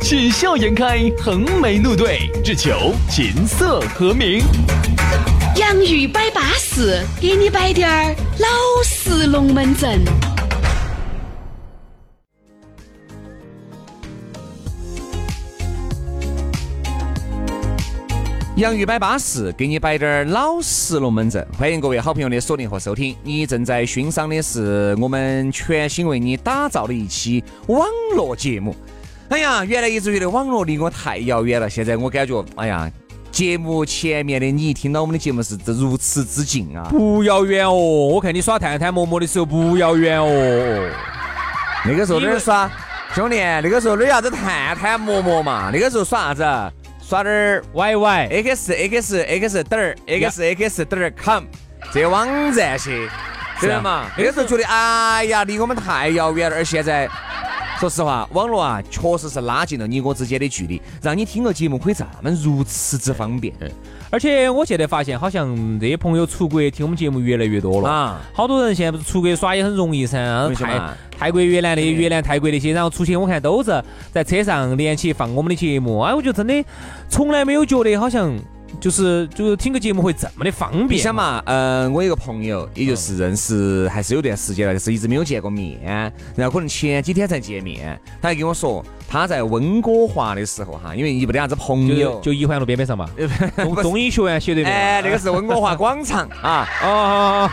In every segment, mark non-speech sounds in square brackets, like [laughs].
喜笑颜开，横眉怒对，只求琴瑟和鸣。洋芋摆巴士，给你摆点儿老式龙门阵。洋芋摆巴士，给你摆点儿老实龙门阵。欢迎各位好朋友的锁定和收听。你正在欣赏的是我们全新为你打造的一期网络节目。哎呀，原来一直觉得网络离我太遥远了，现在我感觉，哎呀，节目前面的你听到我们的节目是如此之近啊！不遥远哦，我看你耍探探陌陌的时候不遥远哦。那个时候哪儿耍？兄弟，那个时候哪啥子探探陌陌嘛？那个时候耍啥子？耍点儿 YY x x x 点儿 x x 点儿 com 这网站些，对的嘛？那个时候觉得哎呀，离我们太遥远了。而现在，说实话，网络啊，确实是拉近了你我之间的距离，让你听个节目可以这么如此之方便。而且我现在发现，好像这些朋友出国听我们节目越来越多了啊！好多人现在不是出国耍也很容易噻，泰泰国、越南的、越南、泰国那些，然后出去我看都是在车上连起放我们的节目。哎，我觉得真的从来没有觉得好像。就是就是听个节目会这么的方便，你想嘛，嗯，我有个朋友，也就是认识还是有段时间了，就是一直没有见过面，然后可能前几天才见面，他还跟我说他在温哥华的时候哈，因为一不得啥子朋友，就一环路边边上嘛，中医学院斜对面，哎，那个是温哥华广场啊，[laughs] 哦，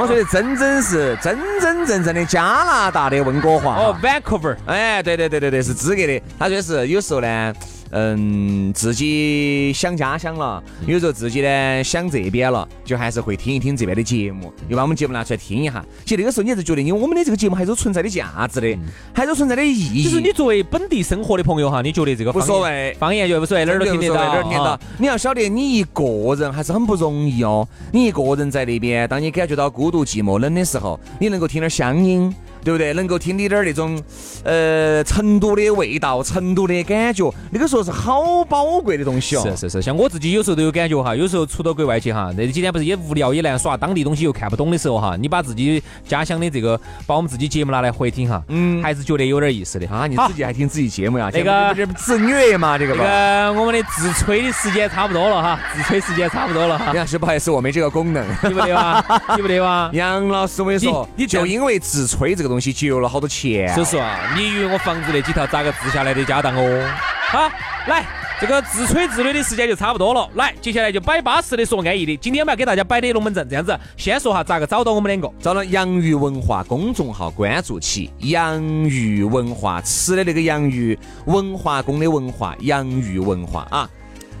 我说的真真是真真正正的加拿大的温哥华，哦，Vancouver，哎，对对对对对，是资格的，他说是有时候呢。嗯，自己想家乡了，有时候自己呢想这边了，就还是会听一听这边的节目，又把我们节目拿出来听一下。其实那个时候你还是觉得，因为我们的这个节目还是存在的价值的，还是存在的意义。就是你作为本地生活的朋友哈，你觉得这个无所谓，方言就无所谓，哪儿都听得到，哪儿听到。你要晓得，你一个人还是很不容易哦。你一个人在那边，当你感觉到孤独、寂寞、冷的时候，你能够听点乡音。对不对？能够听你点儿那种，呃，成都的味道，成都的感觉，那个时候是好宝贵的东西哦。是是是，像我自己有时候都有感觉哈，有时候出到国外去哈，那几天不是也无聊也难耍，当地东西又看不懂的时候哈，你把自己家乡的这个，把我们自己节目拿来回听哈，嗯，还是觉得有点意思的啊。你自己还听自己节目呀？那个自虐嘛，这个。[laughs] 这个我们的自吹的时间差不多了哈，自吹时间差不多了哈。杨师不好意思，我没这个功能。[laughs] 对不对吧？对不对吧？[laughs] 杨老师，我跟你说，你就因为自吹这个东西节约了好多。钱，说实话，你以为我房子那几套咋个置下来的家当哦？好，来，这个自吹自擂的时间就差不多了。来，接下来就摆巴适的说安逸的。今天我们要给大家摆的龙门阵，这样子，先说哈咋个找到我们两个？找到洋芋文化公众号关注起，洋芋文化吃的那个洋芋，文化宫的文化，洋芋文化啊。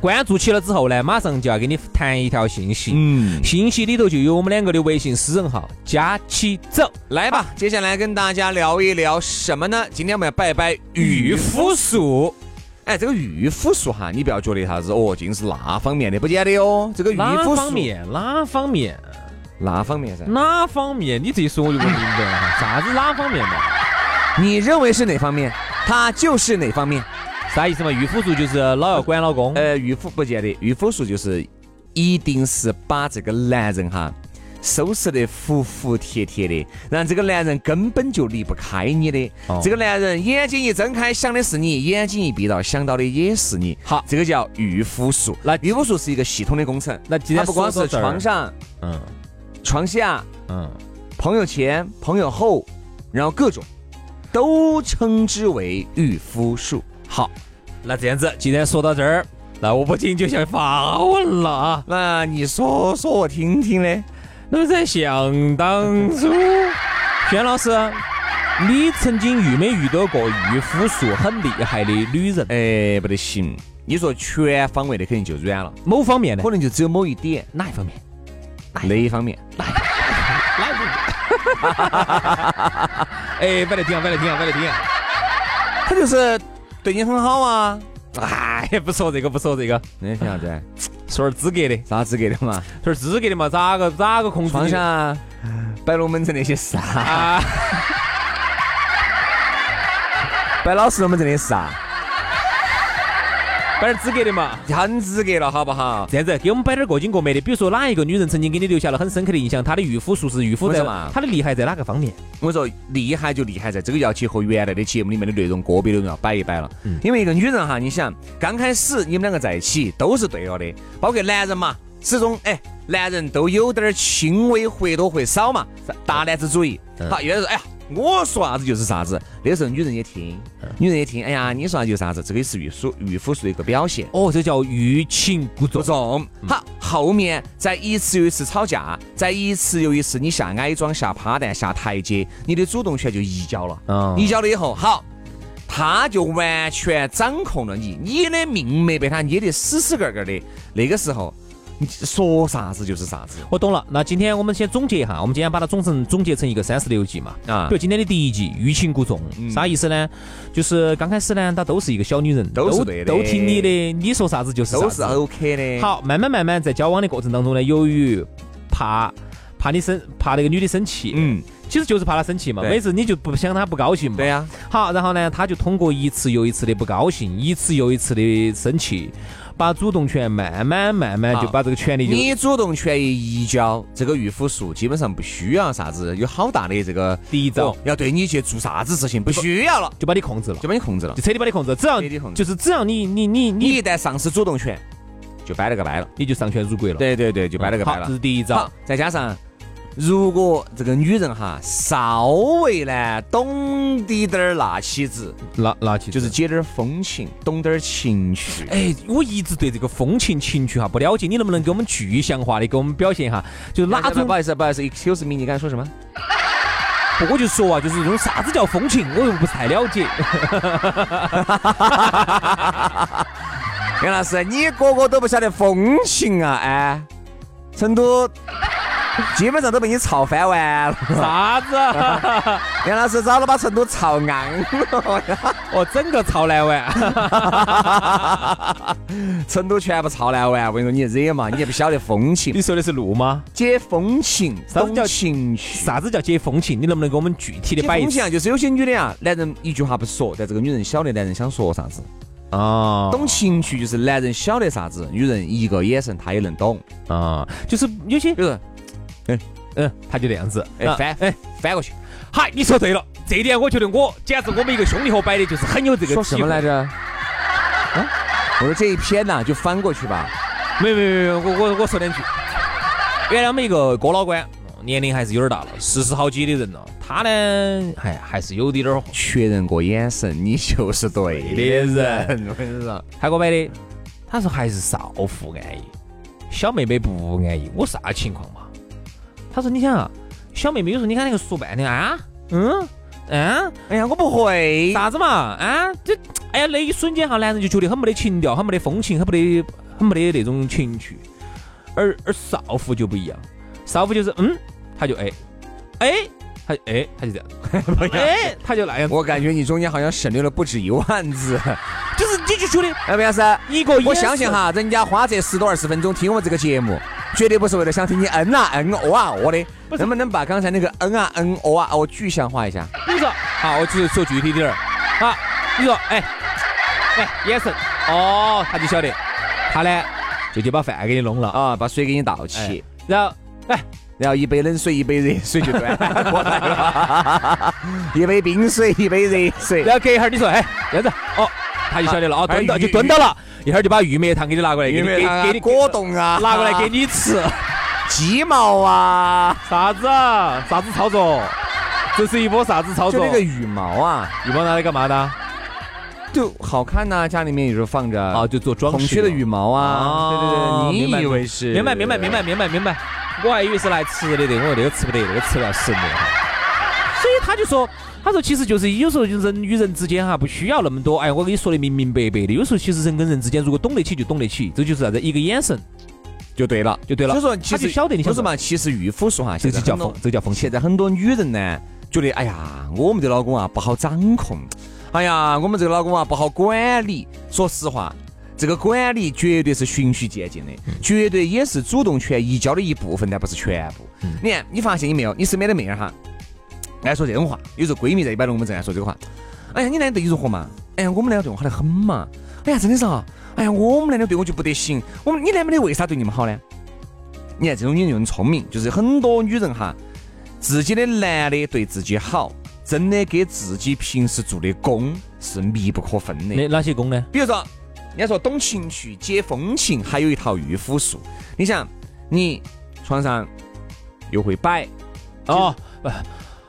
关注起了之后呢，马上就要给你弹一条信息，嗯，信息里头就有我们两个的微信私人号，加起走，来吧，接下来跟大家聊一聊什么呢？今天我们要摆摆御夫术。哎，这个御夫术哈，你不要觉得啥子哦，尽是那方面的，不见得哦。这个御夫术哪方面？哪方面？哪方面噻？哪方面？你这一说我就不明白了哈，啥子哪方面嘛？你认为是哪方面？它就是哪方面？啥意思嘛？御夫术就是老要管老公。呃，御夫不见得，御夫术就是一定是把这个男人哈收拾得服服帖帖的，让这个男人根本就离不开你的。这个男人眼睛一睁开想的是你，眼睛一闭到想到的也是你。好，这个叫御夫术。那御夫术是一个系统的工程。那今天不光是床上，嗯，床下，嗯，朋友前，朋友后，然后各种都称之为御夫术。好，那这样子，既然说到这儿，那我不仅就想发问了啊。那你说说我听听嘞。那么在想当初，轩老师，你曾经遇没遇到过御夫术很厉害的女人？哎，不得行。你说全方位的肯定就软了，某方面的可能就只有某一点。哪一方面？哪一方面？哪一方面？[laughs] [laughs] 哎，摆来听啊，摆来听啊，摆来听啊。他就是。对你很好啊，[laughs] 哎，不说这个，不说这个，那凭啥子？说点资格的，啥资格的嘛？说点资格的嘛？咋个咋个控制？放下摆龙门阵那些事啊！[laughs] 摆老师龙门阵的事啊！摆点资格的嘛，很资格了，好不好？这样子，给我们摆点过经过美的，比如说哪一个女人曾经给你留下了很深刻的印象？她的御夫术是御夫在嘛？她的厉害在哪个方面？我说厉害就厉害在这个要结合原来的节目里面的内容，个别内容要摆一摆了。因为一个女人哈，你想刚开始你们两个在一起都是对了的，包括男人嘛，始终哎，男人都有点轻微或多或少嘛，大男子主义。好，有的说哎呀。我说啥子就是啥子，那个时候女人也听，女人也听。哎呀，你说啥就是啥子，这个是御夫御夫术的一个表现。哦，这叫欲擒故纵。好，后面在一次又一次吵架，在一次又一次你下矮桩、下趴蛋、下台阶，你的主动权就移交了。嗯，移交了以后，好，他就完全掌控了你，你的命脉被他捏得死死个个的。那个时候。说啥子就是啥子，我懂了。那今天我们先总结一下，我们今天把它总成总结成一个三十六计嘛。啊，比如今天的第一计欲擒故纵，啥意思呢？就是刚开始呢，她都是一个小女人，都是对的，都听你的，你说啥子就是都是 OK 的。好，慢慢慢慢在交往的过程当中呢，由于怕怕你生怕那个女的生气，嗯，其实就是怕她生气嘛。每次你就不想她不高兴嘛。对呀。好，然后呢，他就通过一次又一次的不高兴，一次又一次的生气。把主动权慢慢慢慢就把这个权利，你主动权一移交，这个御夫术基本上不需要啥子有好大的这个第一招，要对你去做啥子事情不需要了，就把你控制了，就把你控制了，就彻底把你控制，只要就是只要你你你你一旦丧失主动权，就掰了个掰了，你就上权辱国了，对对对，就掰了个掰了，这是第一招，再加上。如果这个女人哈稍微呢懂滴点儿那起子，那那起就是解点儿风情，懂点儿情趣。哎，我一直对这个风情情趣哈不了解，你能不能给我们具象化的给我们表现一下？就是哪种？不好意思，不好意思，excuse me，你刚才说什么？不，我就说啊，就是用啥子叫风情，我又不太了解。[laughs] 杨老师，你个个都不晓得风情啊？哎，成都。[laughs] 基本上都被你操翻完了。啥子？杨老师早都把成都操硬了，[laughs] 我整个操烂完。[laughs] 成都全部操烂完。我跟你说，你惹嘛？你也不晓得风情。你说的是路吗？解风情，啥子叫情趣？啥子叫解风情？你能不能给我们具体的摆一风情啊，就是有些女的啊，男人一句话不说，但这个女人晓得男人想说啥子。啊，懂情趣就是男人晓得啥子，女人一个眼神他也能懂。啊，就是有些，比如。嗯嗯，他就这样子，哎翻哎翻过去，嗨，你说对了，这一点我觉得我简直我们一个兄弟伙摆的就是很有这个。说什么来着？啊，我说这一篇呐，就翻过去吧。没没没没，我我我说两句。原来我们一个郭老倌，年龄还是有点大了，四十好几的人了。他呢，还还是有点点确认过眼神，你就是对的人。[laughs] 我跟你说，他给我买的，他说还是少妇安逸，小妹妹不安逸。我啥情况嘛？他说：“你想啊，小妹妹有时候你看那个说半天啊，嗯？嗯，哎呀，我不会。啥子嘛？啊，这哎呀，那一瞬间哈，男人就觉得很没得情调，很没得风情，很没得很没得那种情趣。而而少妇就不一样，少妇就是嗯，他就哎哎，他哎他就这样，[laughs] 哎他就那样。我感觉你中间好像省略了不止一万字，[laughs] 就是你就觉得哎，不要是一个，我相信哈，人家花这十多二十分钟听我这个节目。”绝对不是为了想听你嗯啊嗯哦啊哦的，能不能把刚才那个嗯啊嗯哦啊哦具象化一下？你说好，我只说具体点儿。好，你说哎哎眼神哦，他就晓得，他呢就去把饭给你弄了。啊，把水给你倒起，然后哎，然后一杯冷水一杯热水就端过来了，[laughs] 一杯冰水一杯热水，然后隔一会儿你说哎这样子哦，他就晓得了哦，蹲到就蹲到了。一会儿就把玉米糖给你拿过来，给你给给你果冻啊，拿过来给你吃，鸡毛啊，啥子啥子操作？这是一波啥子操作？就那个羽毛啊，羽毛拿来干嘛的？就好看呐，家里面有时候放着啊，就做装饰。孔雀的羽毛啊，对对对，你以为是？明白明白明白明白明白，我还以为是来吃的的，我说那个吃不得，那个吃不了死的。所以他就说。他说：“其实就是有时候人与人之间哈，不需要那么多。哎，我跟你说的明明白白的。有时候其实人跟人之间如果懂得起就懂得起，这就是啥子？一个眼神就对了，就对了。所以说，其实晓得你说什么？其实御夫术哈，这就叫风，这叫风。现在很多女人呢，觉得哎呀，我们的老公啊不好掌控。哎呀，我们这个老公啊不好管理。说实话，这个管理绝对是循序渐进的，绝对也是主动权移交的一部分，但不是全部。你看，你发现你没有？你身边的妹儿哈，爱说这种话，有时候闺蜜在一摆龙门阵爱说这个话。哎呀，你男的对如何嘛？哎呀，我们男的对我好得很嘛。哎呀，真的是啊。哎呀，我们男的对我就不得行。我们你男朋友为啥对你们好呢？你看这种女人就很聪明，就是很多女人哈，自己的男的对自己好，真的给自己平时做的功是密不可分的。那哪些功呢？比如说，人家说懂情趣、解风情，还有一套御夫术。你想，你床上又会摆哦，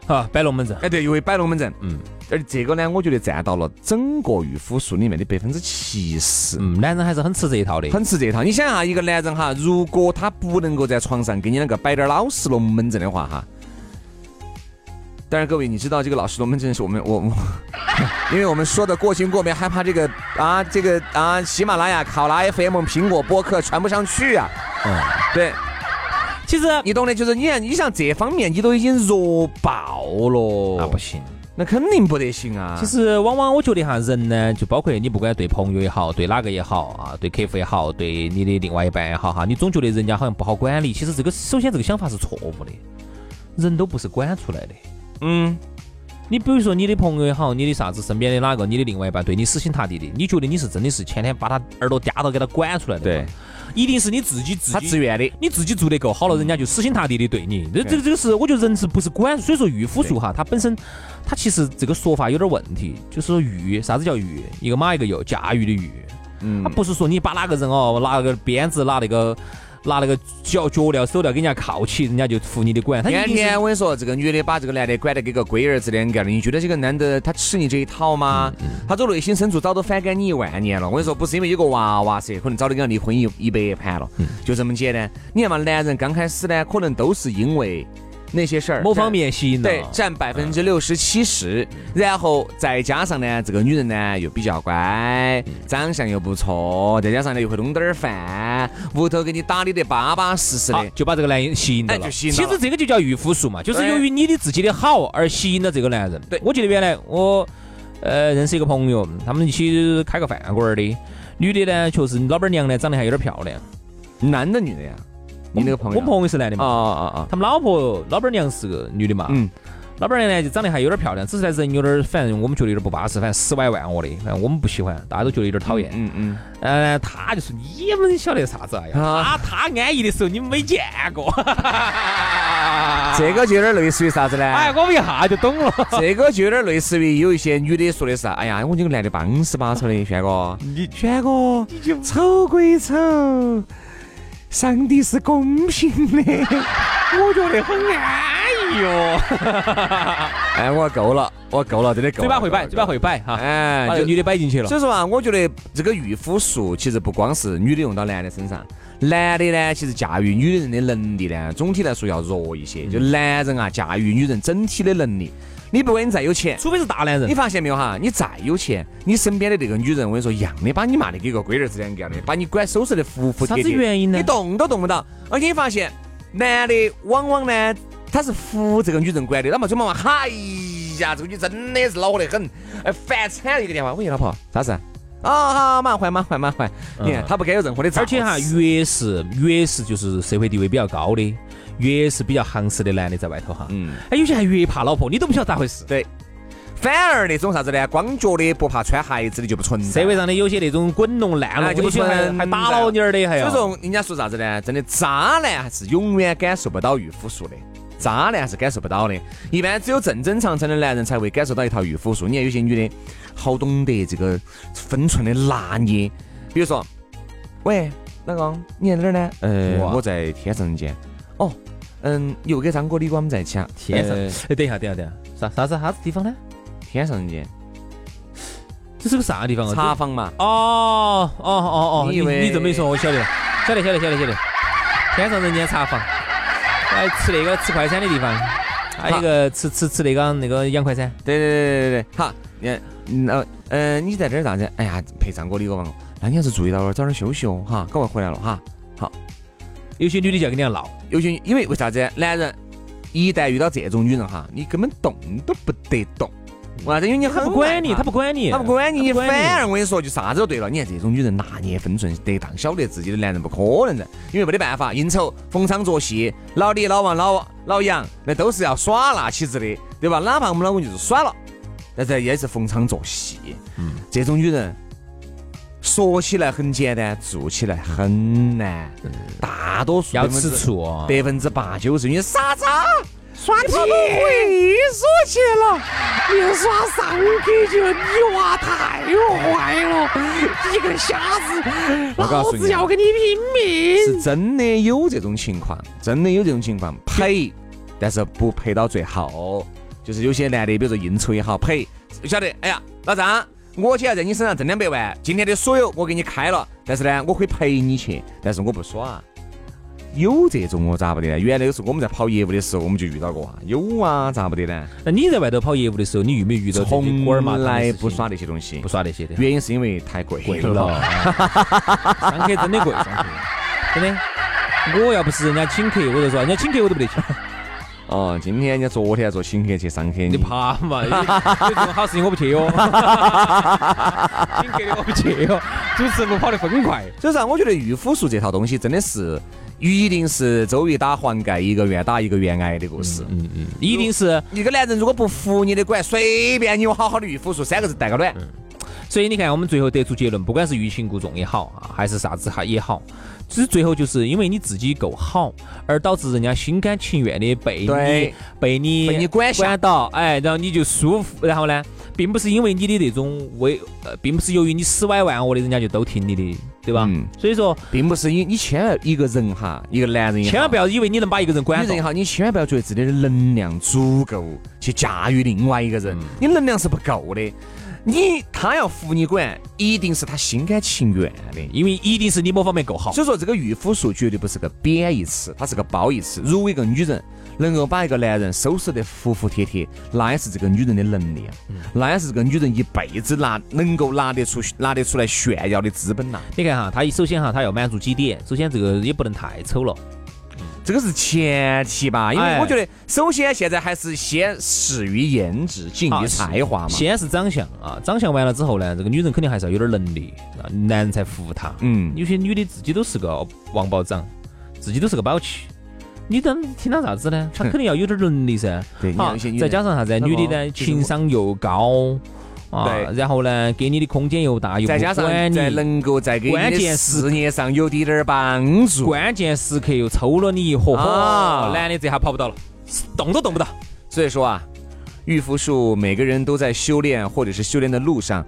啊，摆龙门阵。哎，对，又会摆龙门阵。嗯。而这个呢，我觉得占到了整个御夫术里面的百分之七十。嗯，男人还是很吃这一套的，很吃这一套。你想哈，一个男人哈，如果他不能够在床上给你那个摆点老实龙门阵的话哈，当然各位，你知道这个老实龙门阵是我们我我，[laughs] 因为我们说的过情过面，害怕这个啊这个啊喜马拉雅、考拉 FM、苹果播客传不上去啊。嗯，对。其实你懂的，就是你看，你像这方面，你都已经弱爆了，那不行。那肯定不得行啊！其实往往我觉得哈，人呢，就包括你不管对朋友也好，对哪个也好啊，对客户也好，对你的另外一半也好哈，你总觉得人家好像不好管理。其实这个首先这个想法是错误的，人都不是管出来的。嗯，你比如说你的朋友也好，你的啥子身边的哪个，你的另外一半对你死心塌地的，你觉得你是真的是天天把他耳朵夹到给他管出来的？对。一定是你自己自他自愿的，你自己做得够好了，人家就死心塌地的对你。这这这个是，我觉得人是不是管？所以说御夫术哈，它本身它其实这个说法有点问题，就是说御啥子叫御？一个马一个右，驾驭的驭。嗯，它不是说你把哪个人哦拿个鞭子拿那个。拿那个脚脚镣手镣给人家铐起，人家就服你的管。天天我跟你说，这个女的把这个男的管得跟个龟儿子两个的，你觉得这个男的他吃你这一套吗？他走内心深处早都反感你一万年了。我跟你说，不是因为有个娃娃噻，可能早都跟他离婚一一百盘了，就这么简单。你看嘛，男人刚开始呢，可能都是因为。那些事儿，某方面吸引对，占百分之六十七十，然后再加上呢，这个女人呢又比较乖，长相又不错，再加上呢又会弄点儿饭，屋头给你打理得巴巴适适的，就把这个男人吸引到了。其实这个就叫御夫术嘛，就是由于你的自己的好而吸引了这个男人。对，我记得原来我呃认识一个朋友，他们一起开个饭馆的，女的呢确实老板娘呢长得还有点漂亮，男的女的呀？你那个朋友，我朋友是男的嘛？啊啊啊！他们老婆老板娘是个女的嘛？嗯。老板娘呢就长得还有点漂亮，只是呢人有点，反正我们觉得有点不巴适，反正十歪万我的，反正我们不喜欢，大家都觉得有点讨厌。嗯嗯。呃，他就说你们晓得啥子啊？他他安逸的时候你们没见过。[laughs] 这个就有点类似于啥子呢？[laughs] 哎，我们一下就懂了。[laughs] 这个就有点类似于有一些女的说的是，哎呀，我这个男的帮死巴丑的，轩哥，你轩哥，你就丑归丑。上帝是公平的，[laughs] 我觉得很安逸哟。[laughs] 哎，我够了，我够了，真的够。嘴巴会摆，嘴巴会摆哈。哎，把女的摆进去了。所以说啊，我觉得这个御夫术其实不光是女的用到男的身上，男的呢，其实驾驭女人的能力呢，总体来说要弱一些。就男人啊，驾驭女人整体的能力。你不管你再有钱，除非是大男人。你发现没有哈？你再有钱，你身边的这个女人，我跟你说，一样的把你骂的跟个龟儿子两样的，把你管收拾的服服帖帖。啥子原因呢？你动都动不到。而且你发现，男的往往呢，他是服这个女人管的。那么就嘛嘛，哎呀，这个女真的是恼火得很，哎，烦惨了。一个电话，喂，老婆，啥事？啊好，马上换，马上换，马上换。你看，他不该有任何的。而且哈，越是越是就是社会地位比较高的，越是比较行实的男的在外头哈。嗯。哎，有些还越怕老婆，你都不晓得咋回事。对。反而那种啥子呢？光脚的不怕穿鞋子的就不存在。社会上的有些那种滚龙烂龙，就还还打老妞儿的，还有。所以说，人家说啥子呢？真的，渣男还是永远感受不到御夫术的。渣男是感受不到的。一般只有正正常常的男人才会感受到一套御夫术。你看有些女的，好懂得这个分寸的拿捏。比如说，喂，老公，你在哪儿呢？呃，我在天上人间。哦，嗯，又跟张哥、李哥我们在一起啊？天上？哎，等一下，等一下，等一下，啥啥子啥子地方呢？天上人间，这是个啥地方啊？茶坊嘛。哦哦哦哦，你你这么一说，我晓得了，晓得晓得晓得晓得。天上人间茶坊，哎吃那个吃快餐的地方，还有一个吃吃吃那个那个洋快餐。对对对对对对，好，嗯呃嗯，你在这儿咋子？哎呀，陪张哥李哥嘛。那你要是注意到了，早点休息哦，哈，赶快回来了哈。好，有些女的就要跟你闹，有些因为为啥子？男人一旦遇到这种女人哈，你根本动都不得动。为啥子？因为你很不管你，他不管你，他不管你，你反而我跟你说，就啥子都对了。你看这种女人拿捏分寸，得当晓得自己的男人不可能的，因为没得办法，应酬、逢场作戏，老李、老王、老老杨，那都是要耍那起子的，对吧？哪怕我们老公就是耍了，但是也是逢场作戏。嗯，这种女人说起来很简单，做起来很难。大多数要吃醋，百分之八九十，你啥子？耍题会所去了，连耍上去就你娃太坏了，一个瞎子，老子要跟你拼命！是真的有这种情况，真的有这种情况，呸，但是不陪到最后，就是有些男的，比如说应酬也好，陪，晓得，哎呀，老张，我今天在你身上挣两百万，今天的所有我给你开了，但是呢，我可以陪你去，但是我不耍。有这种我咋不得呢？原来有时候我们在跑业务的时候，我们就遇到过啊。有啊，咋不得呢？那你在外头跑业务的时候，你遇没遇到从来不耍那些东西，不耍那些的。原因是因为太贵贵了。[laughs] 上客真的贵，上客真的。我要不是人家请客，我就说人家请客我都不得去。哦，今天人家昨天做请客去上客，你怕嘛？有这种好事情我不去哟。[laughs] 请客的我不去哟。主持人跑得飞快。所以说，我觉得御夫术这套东西真的是。一定是周瑜打黄盖，一个愿打一个愿挨的故事。嗯嗯，一定是一个男人如果不服你的管，随便你有好好的御夫术三个字带个暖。所以你看，我们最后得出结论，不管是欲擒故纵也好啊，还是啥子哈也好，其实最后就是因为你自己够好，而导致人家心甘情愿的被你被你被你管管到，哎，然后你就舒服，然后呢？并不是因为你的那种为，呃，并不是由于你十歪万恶的人家就都听你的，对吧？嗯。所以说，并不是你，你千万一个人哈，一个男人千万不要以为你能把一个人管女人也好，你千万不要觉得自己的能量足够去驾驭另外一个人，你能量是不够的。你他要服你管，一定是他心甘情愿的，因为一定是你某方面够好。所以说，这个御夫术绝对不是个贬义词，它是个褒义词。如果一个女人能够把一个男人收拾得服服帖帖，那也是这个女人的能力，那也是这个女人一辈子拿能够拿得出拿得出来炫耀的资本呐。你看哈，他首先哈，他要满足几点？首先，这个也不能太丑了。这个是前提吧，因为我觉得首先现在还是先始于颜值，敬于才华嘛。先是长相啊，长相完了之后呢，这个女人肯定还是要有点能力，男人才服她。嗯，有些女的自己都是个王保长，自己都是个宝器，你等听他啥子呢？她肯定要有点能力噻。对，好，再加上啥子？女的呢，情商又高。对，然后呢，给你的空间又大，又再加上在能够在给关键事业上有滴点儿帮助，关键时刻又抽了你一火，男的这下跑不到了，动都动不到。所以说啊，御夫术每个人都在修炼或者是修炼的路上，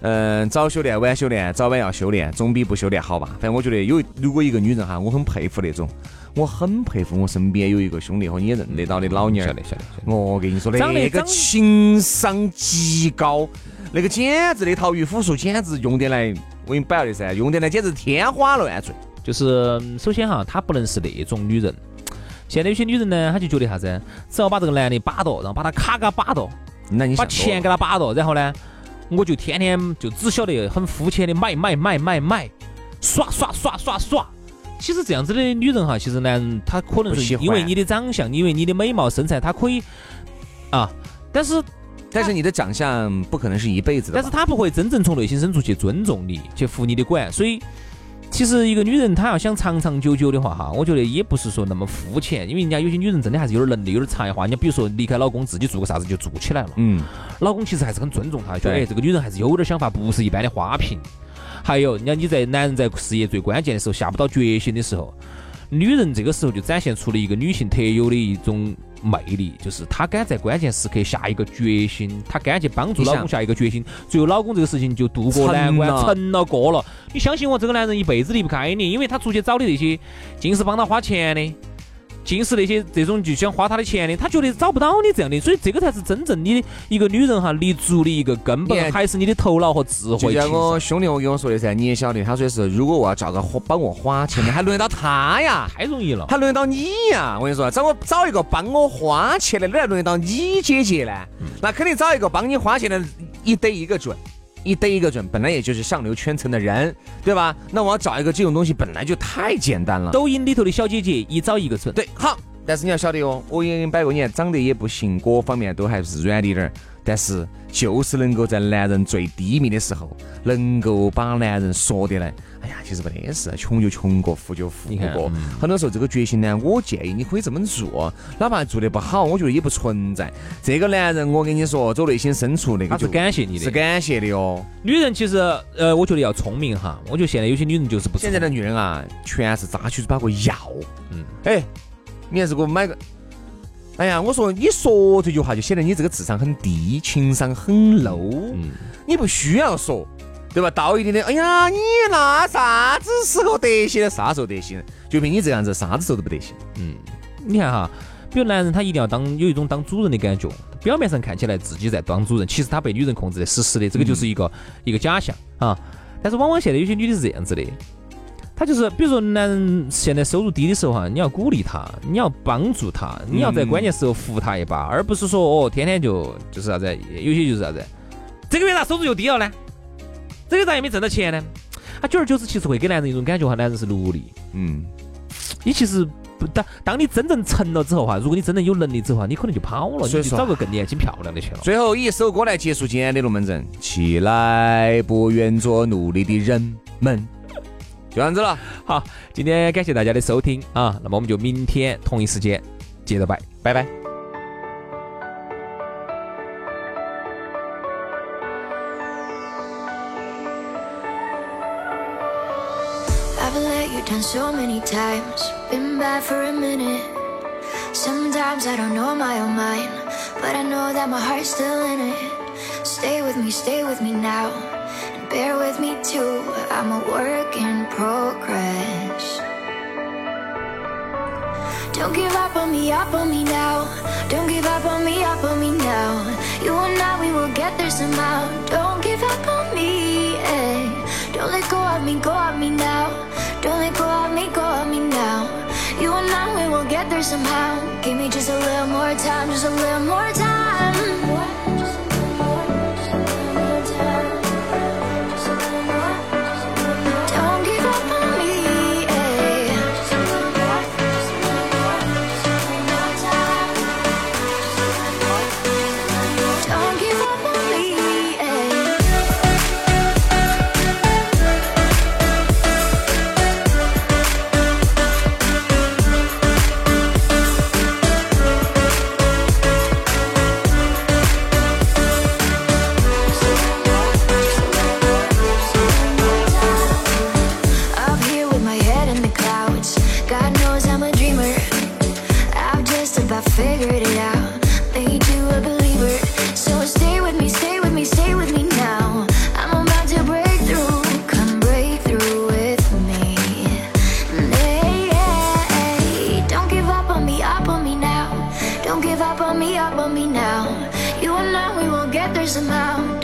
嗯，早修炼晚修炼，早晚要修炼，总比不修炼好吧？反正我觉得有，如果一个女人哈，我很佩服那种。我很佩服我身边有一个兄弟和你也认得到的老娘儿，晓得晓得。我跟你说的，那个情商极高，那个简直那套御夫术简直用得来，我给你摆了的噻，用得来简直天花乱坠。就是首先哈，她不能是那种女人。现在有些女人呢，她就觉得啥子，只要把这个男的把到，然后把他卡给他把到，那你把钱给他把到，然后呢，我就天天就只晓得很肤浅的买买买买买，耍耍耍耍耍。其实这样子的女人哈，其实男人他可能是因为你的长相，因为你的美貌身材，他可以啊，但是但是你的长相不可能是一辈子的，但是他不会真正从内心深处去尊重你，去服你的管。所以其实一个女人她要想长长久久的话哈，我觉得也不是说那么肤浅，因为人家有些女人真的还是有点能力，有点才华。你比如说离开老公自己做个啥子就做起来了，嗯，老公其实还是很尊重她，觉得哎这个女人还是有点想法，不是一般的花瓶。还有，你看你在男人在事业最关键的时候下不到决心的时候，女人这个时候就展现出了一个女性特有的一种魅力，就是她敢在关键时刻下一个决心，她敢去帮助老公下一个决心，最后老公这个事情就渡过难关，成了过了。你相信我，这个男人一辈子离不开你，因为他出去找的那些尽是帮他花钱的。尽是那些这种就想花他的钱的，他觉得找不到你这样的，所以这个才是真正你的一个女人哈立足的一个根本，还是你的头脑和智慧。就像我兄弟我跟我说的噻，你也晓得，他说的是如果我要找个帮我花钱的，还轮得到他呀？太容易了，还轮得到你呀？我跟你说，找我找一个帮我花钱的，哪还轮得到你姐姐呢？那肯定找一个帮你花钱的，一得一个准。一逮一个准，本来也就是上流圈层的人，对吧？那我要找一个这种东西，本来就太简单了。抖音里头的小姐姐一找一个准，对，好。但是你要晓得哦，我也摆过，你看长得也不行，各方面都还是软的点儿。但是就是能够在男人最低迷的时候，能够把男人说的呢。哎呀，其实没得事，穷就穷过，富就富过。很多时候这个决心呢，我建议你可以这么做，哪怕做的不好，我觉得也不存在。这个男人，我跟你说，走内心深处那个就感谢你的，是感谢的哦。女人其实，呃，我觉得要聪明哈。我觉得现在有些女人就是不。现在的女人啊，全是扎起嘴巴个要。嗯。哎，你还是给我买个。哎呀，我说你说这句话就显得你这个智商很低，情商很 low。嗯。你不需要说。对吧？到一定的，哎呀，你那啥子时候得行？啥时候得行？就凭你这样子，啥子时候都不得行。嗯，你看哈，比如男人他一定要当有一种当主人的感觉，表面上看起来自己在当主人，其实他被女人控制的死死的，这个就是一个一个假象啊。但是往往现在有些女的是这样子的，他就是比如说男人现在收入低的时候哈，你要鼓励他，你要帮助他，你要在关键时候扶他一把，而不是说哦天天就就是啥子，有些就是啥子，这个月咋收入又低了呢？这个咋也没挣到钱呢？啊，久而久之，其实会给男人一种感觉哈，男人是奴隶。嗯，你其实不当，当你真正成了之后哈，如果你真正有能力之后，你可能就跑了，你就找个更年轻漂亮的去了。最后以一首歌来结束今天的龙门阵，起来，不愿做奴隶的人们，就这样子了。好，今天感谢大家的收听啊，那么我们就明天同一时间接着拜，拜拜。Done so many times, been bad for a minute. Sometimes I don't know my own mind, but I know that my heart's still in it. Stay with me, stay with me now, and bear with me too. I'm a work in progress. Don't give up on me, up on me now. Don't give up on me, up on me now. You and I, we will get there somehow. Don't give up on me, eh. Don't let go of me, go of me now. Don't let me, go of me now. You and I, we will get there somehow. Give me just a little more time, just a little more time. Yeah, there's a mouth.